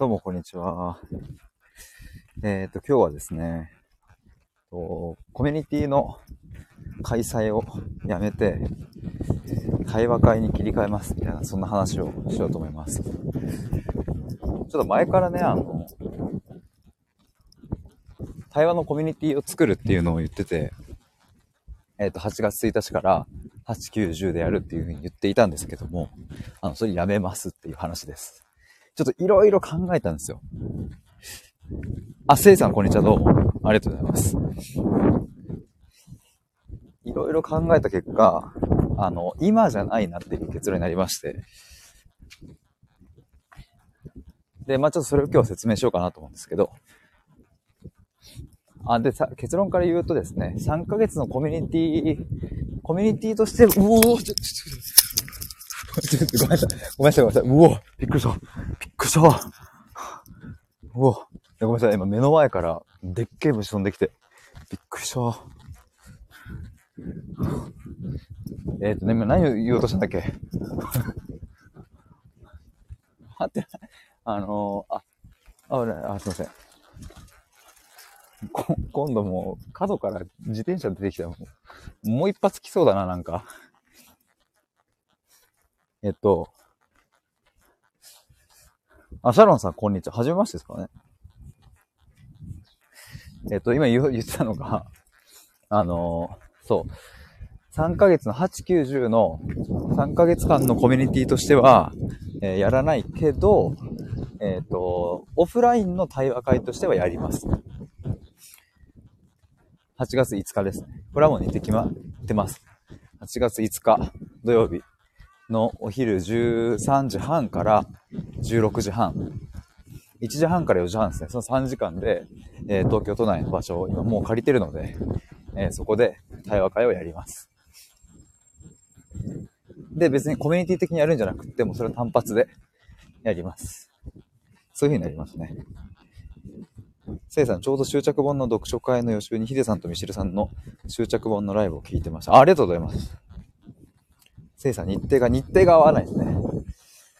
どうも、こんにちは。えっ、と、今日はですね、とコミュニティの開催をやめて、対話会に切り替えますみたいな、そんな話をしようと思います。ちょっと前からね、あの、対話のコミュニティを作るっていうのを言ってて、えっ、と、8月1日から8、9、10でやるっていうふうに言っていたんですけども、あの、それやめますっていう話です。ちょっといろいろ考えたんですよ。あ、せいさんこんにちは、どうも。ありがとうございます。いろいろ考えた結果、あの、今じゃないなっていう結論になりまして。で、まあちょっとそれを今日説明しようかなと思うんですけど。あ、で、さ、結論から言うとですね、3ヶ月のコミュニティ、コミュニティとして、うお、ちょ、ちょ、ちょ、ちょごめんなさい。ごめんなさい、ごめんなさい。うおびっくりした。くりした。うおごめんなさい。今目の前からでっけえ虫飛んできて。びっくりした。えっ、とね、今何を言おうとしたんだっけ？待って、あのー、あ、あ、あ、すいません。こ今度もう角から自転車出てきた、もう一発来そうだな、なんか。えっと、あ、シャロンさん、こんにちは。はじめましてですかね。えっと、今言言ってたのが、あのそう。3ヶ月の8、9、10の3ヶ月間のコミュニティとしては、えー、やらないけど、えっ、ー、と、オフラインの対話会としてはやります。8月5日です。これはもう似てきま、ってます。8月5日土曜日のお昼13時半から16時半。1時半から4時半ですね。その3時間で、えー、東京都内の場所を今もう借りてるので、えー、そこで対話会をやります。で、別にコミュニティ的にやるんじゃなくても、それは単発でやります。そういう風になりますね。せいさん、ちょうど終着本の読書会の予習にヒデさんとミシルさんの終着本のライブを聞いてました。あありがとうございます。せいさん、日程が、日程が合わないですね。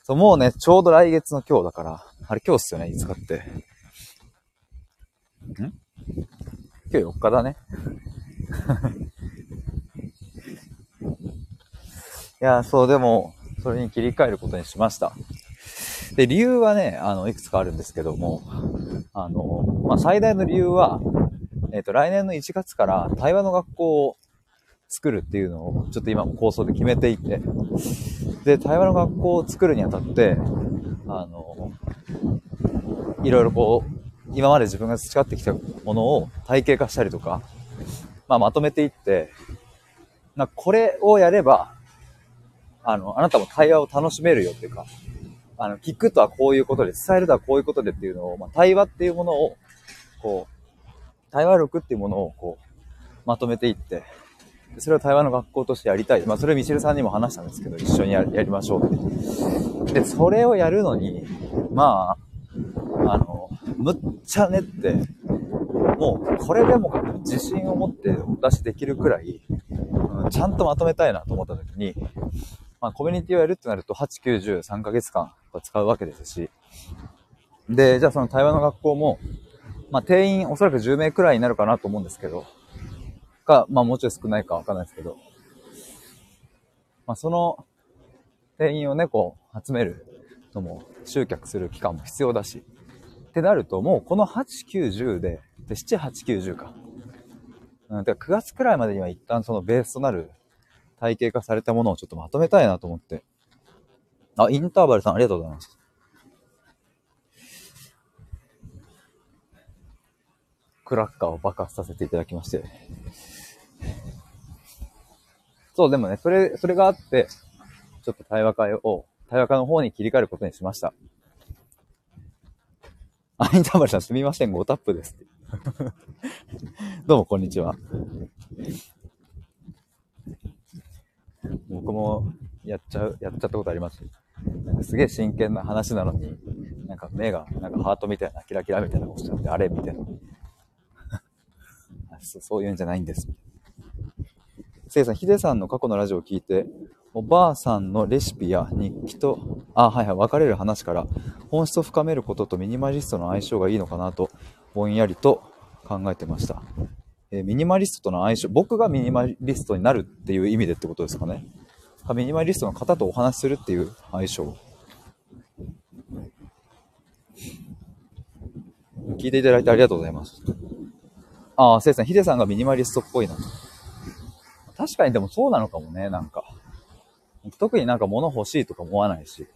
そう、もうね、ちょうど来月の今日だから、あれ今日っすよね、いつかって。ん？今日4日だね。いや、そう、でも、それに切り替えることにしました。で、理由はね、あの、いくつかあるんですけども、あの、まあ、最大の理由は、えっ、ー、と、来年の1月から対話の学校を作るっていうのを、ちょっと今も構想で決めていて、で、対話の学校を作るにあたって、あの、いろいろこう、今まで自分が培ってきたものを体系化したりとか、まあ、まとめていって、なこれをやれば、あの、あなたも対話を楽しめるよっていうか、あの、聞くとはこういうことで、伝えるとはこういうことでっていうのを、まあ、対話っていうものを、こう、対話力っていうものを、こう、まとめていって、でそれを対話の学校としてやりたい。まあ、それミシェルさんにも話したんですけど、一緒にやりましょうって。で、それをやるのに、まあ、あの、むっちゃねって、もう、これでも自信を持ってお出しできるくらい、うん、ちゃんとまとめたいなと思った時に、まあ、コミュニティをやるってなると、8、9、10、3ヶ月間使うわけですし、で、じゃあその対話の学校も、まあ、定員おそらく10名くらいになるかなと思うんですけど、か、まあもうちょい少ないかわかんないですけど、まあその定員をね、こう集めるのも集客する期間も必要だし、ってなるともうこの8、9、10で、で、7、8、9、10か。うん、てか9月くらいまでには一旦そのベースとなる体系化されたものをちょっとまとめたいなと思って。あ、インターバルさんありがとうございます。クラッカーを爆発させていただきまして。そう、でもね、それ、それがあって、ちょっと対話会を、対話会の方に切り替えることにしました。あ、インターバルさんすみません、5タップです。どうも、こんにちは。僕もやっちゃう、やっちゃったことあります。なんかすげえ真剣な話なのに、なんか目が、なんかハートみたいな、キラキラみたいなことしちゃって、あれみたいな。そういうんじゃないんです。せいさん、ヒデさんの過去のラジオを聞いて、おばあさんのレシピや日記と、あ、はいはい、別れる話から本質を深めることとミニマリストの相性がいいのかなと、ぼんやりと考えてました。えー、ミニマリストとの相性、僕がミニマリストになるっていう意味でってことですかね。ミニマリストの方とお話しするっていう相性。聞いていただいてありがとうございます。ああ、せいさん、ヒデさんがミニマリストっぽいな。確かにでもそうなのかもね、なんか。特になんか物欲しいとか思わないし。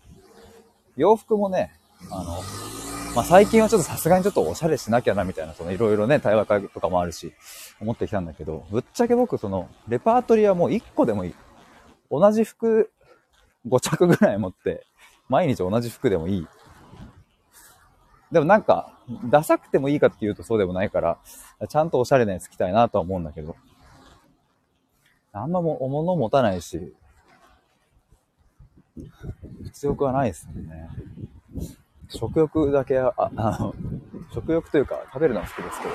洋服もね、あの、まあ、最近はちょっとさすがにちょっとおしゃれしなきゃなみたいな、そのいろいろね、対話会とかもあるし、思ってきたんだけど、ぶっちゃけ僕その、レパートリーはもう1個でもいい。同じ服5着ぐらい持って、毎日同じ服でもいい。でもなんか、ダサくてもいいかっていうとそうでもないから、ちゃんとおしゃれなやつ着たいなとは思うんだけど。あんまも、お物持たないし、物欲はないですね。食欲だけ、あ、あの、食欲というか、食べるのは好きですけど。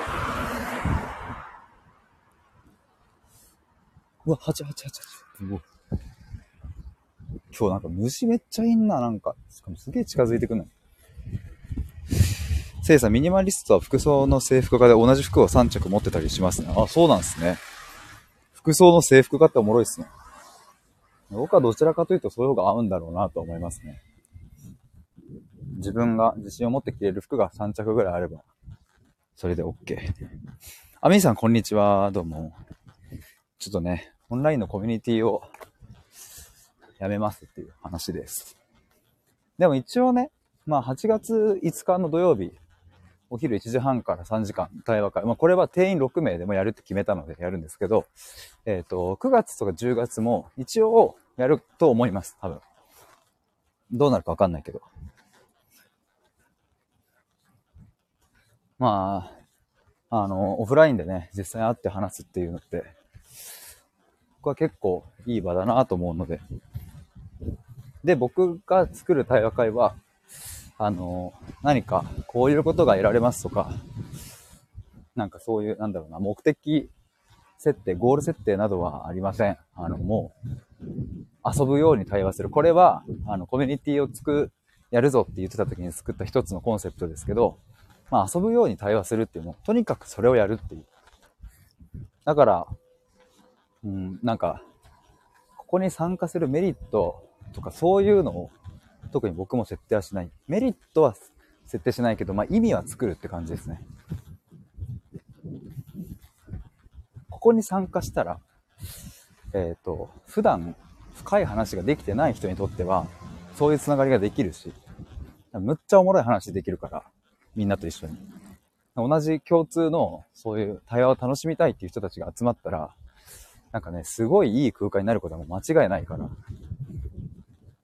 うわ、8、8、8、8。今日なんか虫めっちゃいんな、なんか。しかもすげえ近づいてくんの。せいさん、ミニマリストは服装の制服化で同じ服を3着持ってたりしますね。あ、そうなんですね。服装の制服化っておもろいっすね。僕はどちらかというとそういう方が合うんだろうなと思いますね。自分が自信を持って着れる服が3着ぐらいあれば、それで OK。あ、みーさん、こんにちは。どうも。ちょっとね、オンラインのコミュニティをやめますっていう話です。でも一応ね、まあ8月5日の土曜日、お昼1時半から3時間対話会。まあ、これは定員6名でもやるって決めたのでやるんですけど、えっ、ー、と、9月とか10月も一応やると思います、多分。どうなるかわかんないけど。まあ、あの、オフラインでね、実際会って話すっていうのって、僕は結構いい場だなと思うので。で、僕が作る対話会は、あの、何かこういうことが得られますとか、なんかそういう、なんだろうな、目的設定、ゴール設定などはありません。あの、もう、遊ぶように対話する。これは、あの、コミュニティを作、やるぞって言ってた時に作った一つのコンセプトですけど、まあ遊ぶように対話するっていうの、とにかくそれをやるっていう。だから、うん、なんか、ここに参加するメリットとかそういうのを特に僕も設定はしない。メリットは設定しないけど、まあ意味は作るって感じですね。ここに参加したら、えっ、ー、と、普段深い話ができてない人にとっては、そういうつながりができるし、むっちゃおもろい話できるから、みんなと一緒に。同じ共通のそういう対話を楽しみたいっていう人たちが集まったら、なんかね、すごいいい空間になることはも間違いないから、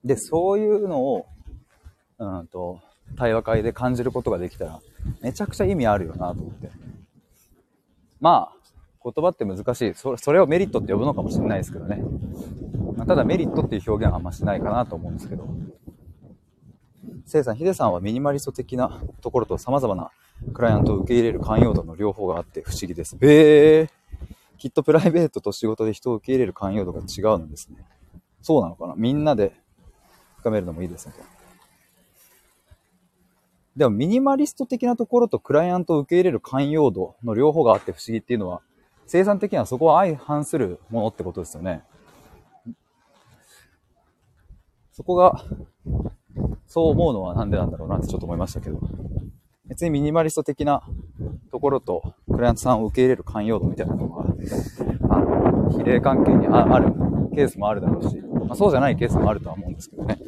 で、そういうのを、うんと、対話会で感じることができたら、めちゃくちゃ意味あるよなと思って。まあ、言葉って難しい。それそれをメリットって呼ぶのかもしれないですけどね。まあ、ただメリットっていう表現はあんましないかなと思うんですけど。せいさん、ヒデさんはミニマリスト的なところと様々なクライアントを受け入れる寛容度の両方があって不思議です。べー。きっとプライベートと仕事で人を受け入れる寛容度が違うんですね。そうなのかなみんなで深めるのもいいですね。でも、ミニマリスト的なところとクライアントを受け入れる寛容度の両方があって不思議っていうのは、生産的にはそこは相反するものってことですよね。そこが、そう思うのはなんでなんだろうなってちょっと思いましたけど。別にミニマリスト的なところとクライアントさんを受け入れる寛容度みたいなのが、あの、比例関係にあるケースもあるだろうし、まあ、そうじゃないケースもあるとは思うんですけどね。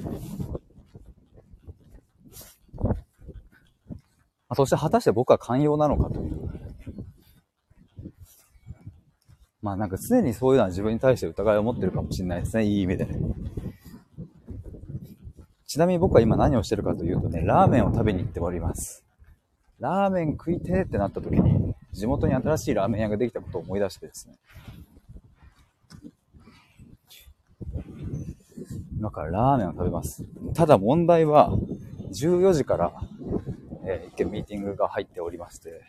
そして果たして僕は寛容なのかという。まあなんか常にそういうのは自分に対して疑いを持ってるかもしれないですね。いい意味でね。ちなみに僕は今何をしてるかというとね、ラーメンを食べに行っております。ラーメン食いてーってなった時に、地元に新しいラーメン屋ができたことを思い出してですね。今からラーメンを食べます。ただ問題は、14時から、えー、一見ミーティングが入っておりまして、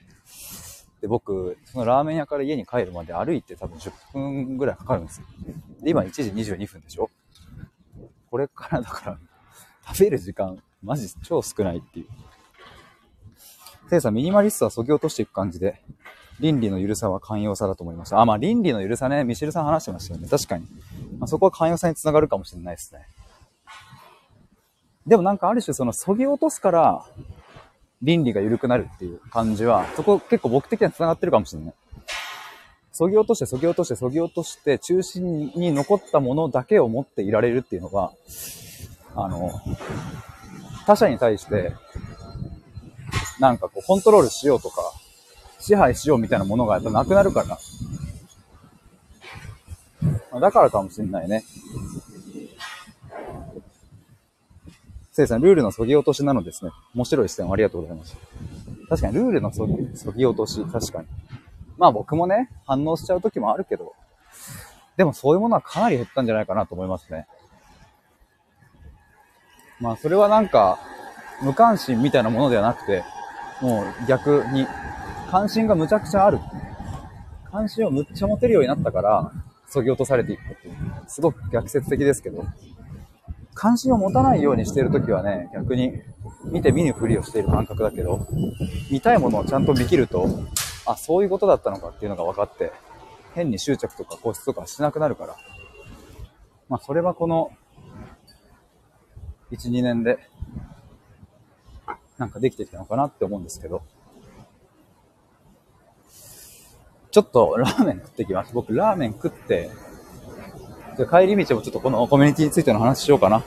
で、僕、そのラーメン屋から家に帰るまで歩いて多分10分ぐらいかかるんですよ。で、今1時22分でしょこれからだから、食べる時間、マジ超少ないっていう。せいさん、ミニマリストは削ぎ落としていく感じで、倫理の緩さは寛容さだと思いました。あ、まあ倫理の緩さね、ミシェルさん話してましたよね。確かに。まあ、そこは寛容さにつながるかもしれないですね。でもなんかある種その削ぎ落とすから、倫理が緩くなるっていう感じは、そこ結構僕的には繋がってるかもしれない。削ぎ落として、削ぎ落として、削ぎ落として、中心に残ったものだけを持っていられるっていうのが、あの、他者に対して、なんかこう、コントロールしようとか、支配しようみたいなものがやっぱなくなるから。だからかもしんないね。せいさん、ルールの削ぎ落としなのですね。面白い視点をありがとうございます。確かに、ルールの削ぎ削ぎ落とし、確かに。まあ僕もね、反応しちゃう時もあるけど、でもそういうものはかなり減ったんじゃないかなと思いますね。まあそれはなんか、無関心みたいなものではなくて、もう逆に、関心がむちゃくちゃある。関心をむっちゃ持てるようになったから、削ぎ落とされていくっていう。すごく逆説的ですけど、関心を持たないようにしているときはね、逆に見て見ぬふりをしている感覚だけど、見たいものをちゃんと見切ると、あ、そういうことだったのかっていうのが分かって、変に執着とか固執とかしなくなるから。まあ、それはこの、1、2年で、なんかできてきたのかなって思うんですけど。ちょっとラーメン食ってきます。僕、ラーメン食って、帰り道もちょっとこのコミュニティについての話しようかな。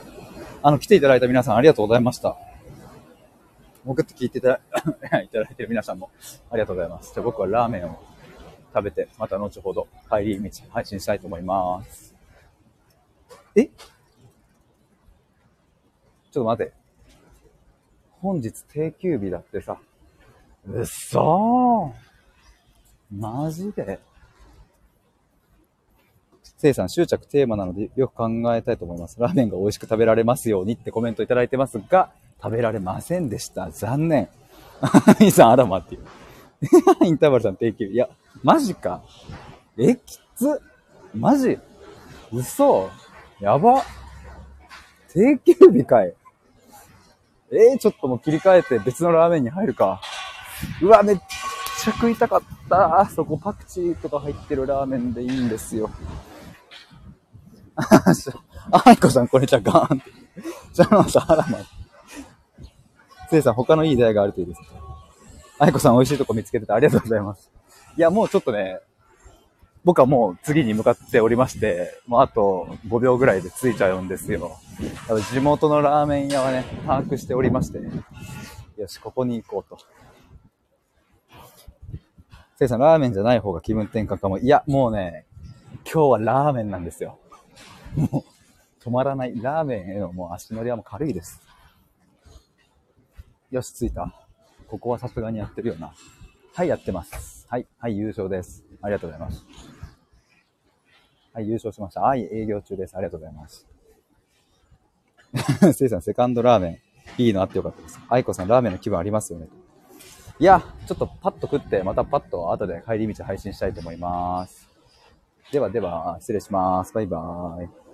あの、来ていただいた皆さんありがとうございました。送って聞いていただ いている皆さんもありがとうございます。じゃあ僕はラーメンを食べて、また後ほど帰り道配信したいと思います。え？ちょっと待って。本日定休日だってさ。うっそーマジでせいさん、執着テーマなのでよく考えたいと思います。ラーメンが美味しく食べられますようにってコメントいただいてますが、食べられませんでした。残念。イさん、あらまっていう。インターバルさん定休。いや、マジか。え、きつ。マジ嘘やば。定休日かい。えー、ちょっともう切り替えて別のラーメンに入るか。うわ、めっちゃ食いたかった。そこパクチーとか入ってるラーメンでいいんですよ。あいこさん、これじゃガーンって。じゃあ、さ、あらま。せいさん、他のいい出会いがあるといいです。あいこさん、美味しいとこ見つけててありがとうございます。いや、もうちょっとね、僕はもう次に向かっておりまして、もうあと5秒ぐらいで着いちゃうんですよ。地元のラーメン屋はね、把握しておりまして、よし、ここに行こうと。せいさん、ラーメンじゃない方が気分転換かも。いや、もうね、今日はラーメンなんですよ。もう、止まらない。ラーメンへのもう足のりはもう軽いです。よし、着いた。ここはさすがにやってるよな。はい、やってます。はい、はい、優勝です。ありがとうございます。はい、優勝しました。はい、営業中です。ありがとうございます。せいさん、セカンドラーメン、いいのあってよかったです。愛子さん、ラーメンの気分ありますよね。いや、ちょっとパッと食って、またパッと後で帰り道配信したいと思います。ではでは、失礼します。バイバーイ。